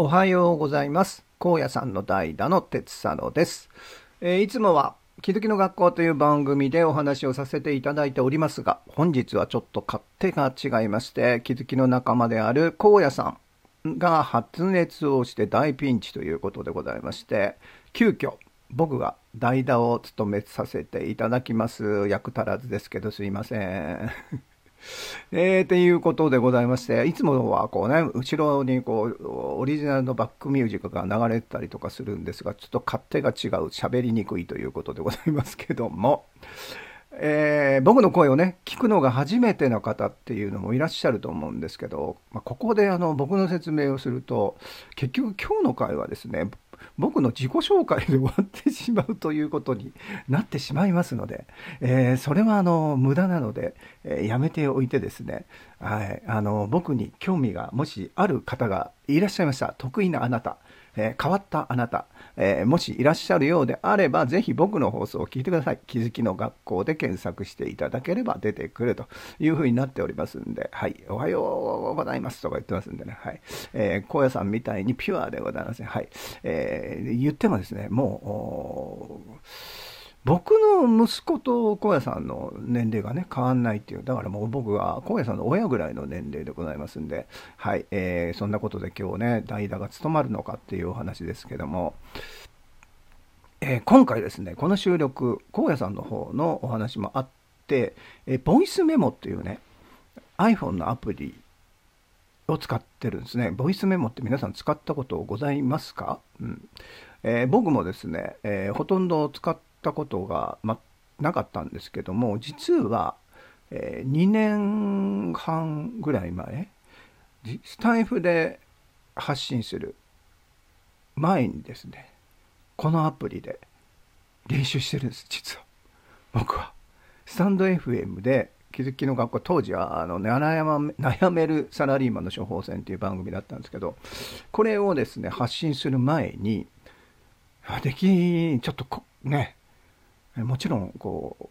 おはようございます。高野さんの代打の鉄佐野です。えーいつもは気づきの学校という番組でお話をさせていただいておりますが、本日はちょっと勝手が違いまして、気づきの仲間である高野さんが発熱をして大ピンチということでございまして、急遽僕が代打を務めさせていただきます。役足らずですけどすいません。えー、っていうことでございまして、いつもはこうね、後ろにこう、オリジナルのバックミュージックが流れてたりとかするんですが、ちょっと勝手が違う、喋りにくいということでございますけども、えー僕の声をね、聞くのが初めての方っていうのもいらっしゃると思うんですけど、まあ、ここであの僕の説明をすると、結局今日の回はですね、僕の自己紹介で終わってしまうということになってしまいますので、えーそれはあの無駄なので、えーやめておいてですね、はい、あの僕に興味がもしある方がいらっしゃいました。得意なあなた、えー変わったあなた、えーもしいらっしゃるようであればぜひ僕の放送を聞いてください。気づきの学校で検索していただければ出てくるというふうになっておりますんで、はい、おはようございますとか言ってますんでね、はい、えー高野さんみたいにピュアでございません、はい、えー言ってもですねもう僕の息子と荒野さんの年齢がね変わんないっていうだからもう僕は荒野さんの親ぐらいの年齢でございますんではい、えーそんなことで今日ね代打が務まるのかっていうお話ですけども、えー今回ですねこの収録荒野さんの方のお話もあって、えーボイスメモっていうね iPhone のアプリを使ってるんですね。ボイスメモって皆さん使ったことございますか、うんえー僕もですね、えーほとんど使ったことが、ま、なかったんですけども、実は、え2年半ぐらい前、スタイフで発信する前にですね、このアプリで練習してるんです、実は。僕は。スタンド FM で気づきの学校当時はあの悩悩めるサラリーマンの処方箋っていう番組だったんですけどこれをですね発信する前にあできちょっとこねもちろんこう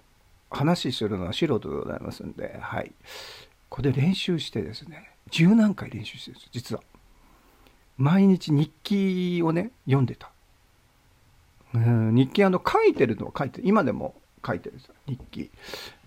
話するのは素人でございますんではい。これで練習してですね十何回練習してるんです実は。毎日日記をね読んでた。うん日記あの書いてるのは書いてる今でも書いてるんです。日記、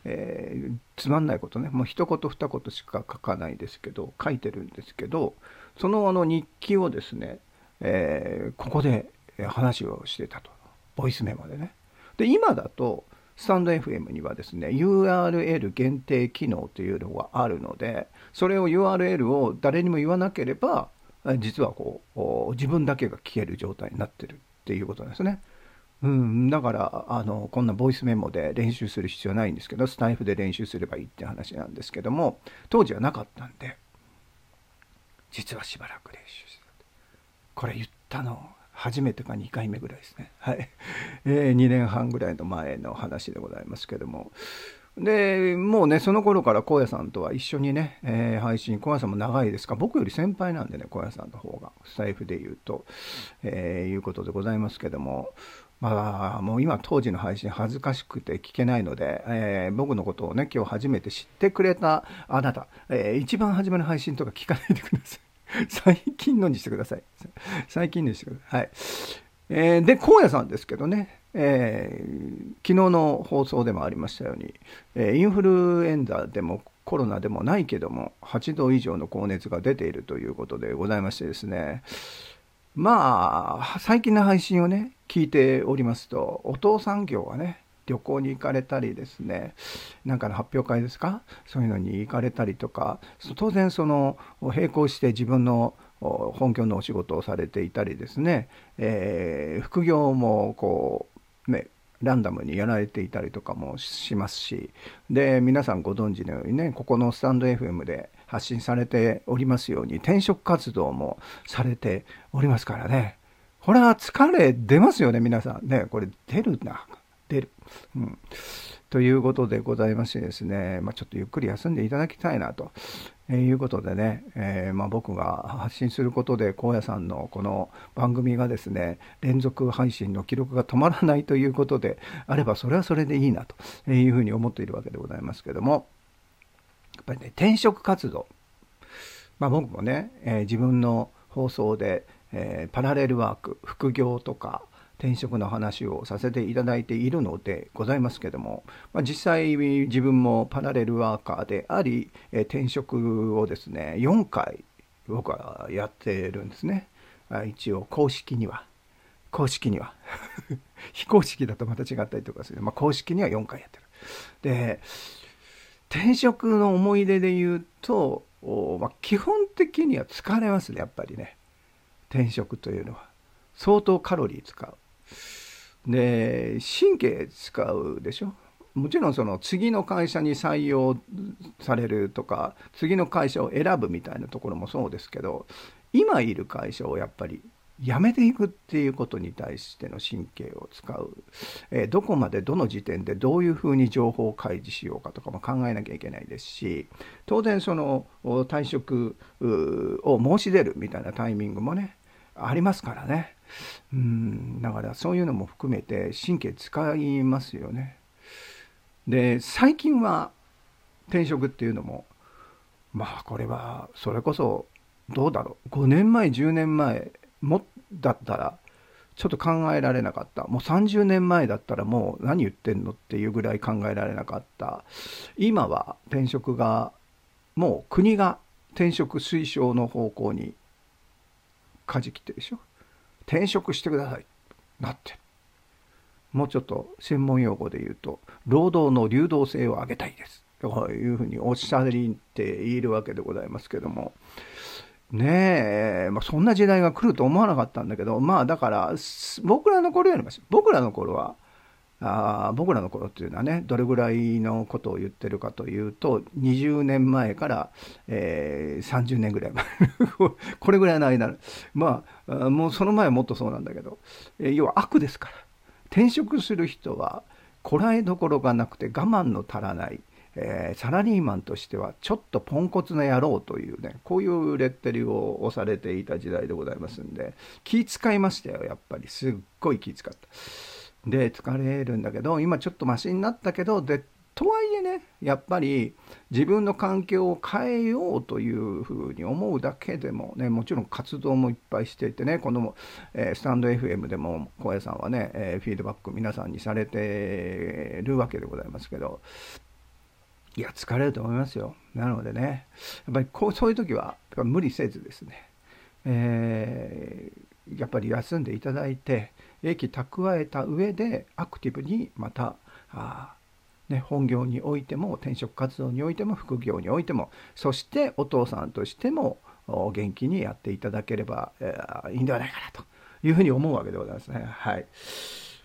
えーつまんないことね。もう一言二言しか書かないですけど書いてるんですけどそのあの日記をですね、えーここで話をしてたと。ボイスメモでね。で今だとスタンド FM にはですね URL 限定機能というのがあるのでそれを URL を誰にも言わなければ実はこう自分だけが聞ける状態になってるっていうことなんですね。うん、だからあのこんなボイスメモで練習する必要ないんですけどスタイフで練習すればいいって話なんですけども当時はなかったんで実はしばらく練習してたこれ言ったの初めてか2回目ぐらいですね。はい、えー2年半ぐらいの前の話でございますけども。でもうねその頃から荒野さんとは一緒にね、えー配信荒野さんも長いですか。僕より先輩なんでね荒野さんの方が。スタイフで言うと、えーいうことでございますけども。まあもう今当時の配信恥ずかしくて聞けないので、えー僕のことをね今日初めて知ってくれたあなた、えー一番初めの配信とか聞かないでください。最近のにしてください。最近にしてください。はい。えーで荒野さんですけどね、えー昨日の放送でもありましたように、えーインフルエンザでもコロナでもないけども8度以上の高熱が出ているということでございましてですね。まあ最近の配信をね聞いておりますとお父さん業はね旅行に行かれたりですねなんかの発表会ですか？そういうのに行かれたりとか当然その並行して自分の本業のお仕事をされていたりですね、えー副業もこうねランダムにやられていたりとかもしますしで皆さんご存知のようにねここのスタンド FM で発信されておりますように転職活動もされておりますからね。これは疲れ出ますよね皆さん。ねこれ出るな。出る、うん、ということでございましてですね、まあ、ちょっとゆっくり休んでいただきたいなと。えいうことでね、えーまあ、僕が発信することで荒野さんのこの番組がですね連続配信の記録が止まらないということであればそれはそれでいいなというふうに思っているわけでございますけども。やっぱりね転職活動。まあ、僕もね、えー自分の放送で、えー、パラレルワーク副業とか転職の話をさせていただいているのでございますけども、まあ、実際自分もパラレルワーカーであり、えー、転職をですね4回僕はやってるんですね。一応公式には。公式には。非公式だとまた違ったりとかする、まあ、公式には4回やってる。で転職の思い出で言うと、まあ、基本的には疲れますねやっぱりね。転職というのは。相当カロリー使う。で神経使うでしょ？もちろんその次の会社に採用されるとか次の会社を選ぶみたいなところもそうですけど今いる会社をやっぱり辞めていくっていうことに対しての神経を使う、えー、どこまでどの時点でどういうふうに情報を開示しようかとかも考えなきゃいけないですし当然その退職を申し出るみたいなタイミングもねありますからね。うんだからそういうのも含めて神経使いますよね。で最近は転職っていうのもまあこれはそれこそどうだろう。5年前10年前もだったらちょっと考えられなかった。もう30年前だったらもう何言ってんのっていうぐらい考えられなかった。今は転職がもう国が転職推奨の方向に舵切ってるでしょ。転職してください。なって。もうちょっと専門用語で言うと労働の流動性を上げたいです。というふうにおっしゃりって言えるわけでございますけども。ねえ、まあ、そんな時代が来ると思わなかったんだけど、まあだから、僕らの頃よりも、僕らの頃は、あ僕らの頃っていうのはね、どれぐらいのことを言ってるかというと、20年前から、えー、30年ぐらい前、これぐらいの間、まあ、もうその前はもっとそうなんだけど、えー、要は悪ですから、転職する人は、こらえどころがなくて我慢の足らない、えー、サラリーマンとしてはちょっとポンコツな野郎というねこういうレッテルを押されていた時代でございますんで気使いましたよやっぱり。すっごい気使った。で疲れるんだけど今ちょっとマシになったけどでとはいえねやっぱり自分の環境を変えようというふうに思うだけでもねもちろん活動もいっぱいしていてねこの、えー、スタンド FM でも小屋さんはね、えー、フィードバック皆さんにされてるわけでございますけどいや、疲れると思いますよ。なのでね、やっぱりこうそういう時は無理せずですね、えー、やっぱり休んでいただいて、益蓄えた上でアクティブにまた、あね、本業においても転職活動においても副業においてもそしてお父さんとしても元気にやっていただければ、えー、いいんではないかなというふうに思うわけでございますね。はい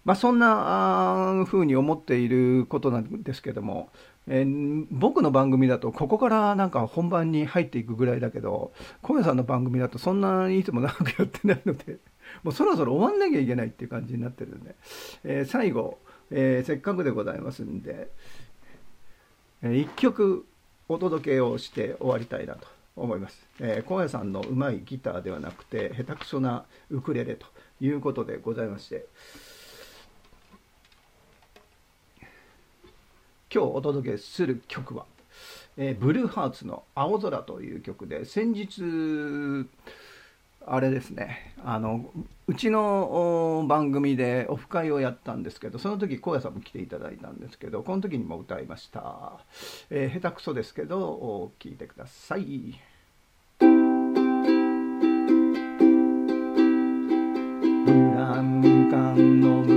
まあ、そんなふうに思っていることなんですけども、えー、僕の番組だとここからなんか本番に入っていくぐらいだけど小宮さんの番組だとそんなにいつも長くやってないのでもうそろそろ終わんなきゃいけないっていう感じになってるんで、えー、最後、えー、せっかくでございますんで、えー、1曲お届けをして終わりたいなと思います。えー、小宮さんのうまいギターではなくて下手くそなウクレレということでございまして。今日お届けする曲は、えー、ブルーハーツの「青空」という曲で先日あれですねあのうちの番組でオフ会をやったんですけどその時高野さんも来ていただいたんですけどこの時にも歌いました、えー、下手くそですけど聴いてください。ブランカンの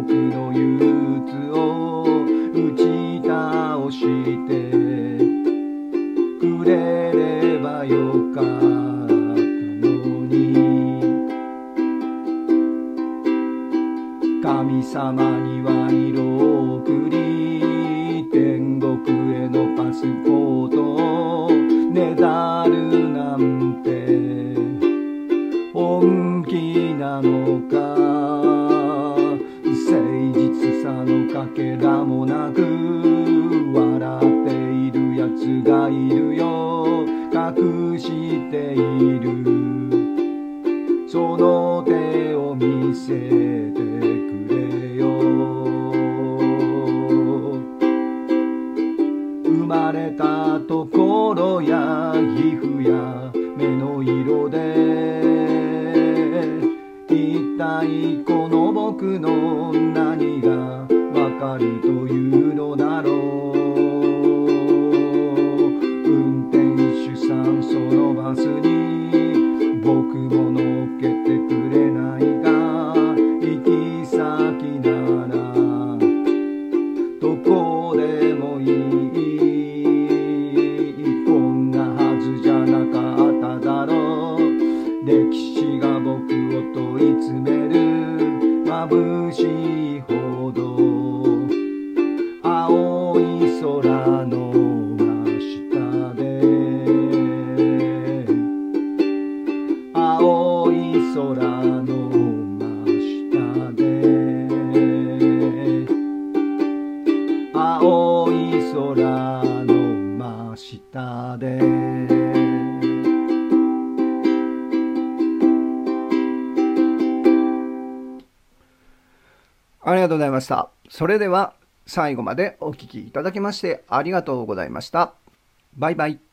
僕の憂鬱を打ち倒してくれればよかったのに。神様には色を送り天国へのパスポート。をねだるてくれ眩しいほど青い空の真下で青い空の真下で。青い空の真下で。ありがとうございました。それでは最後までお聴きいただきましてありがとうございました。バイバイ。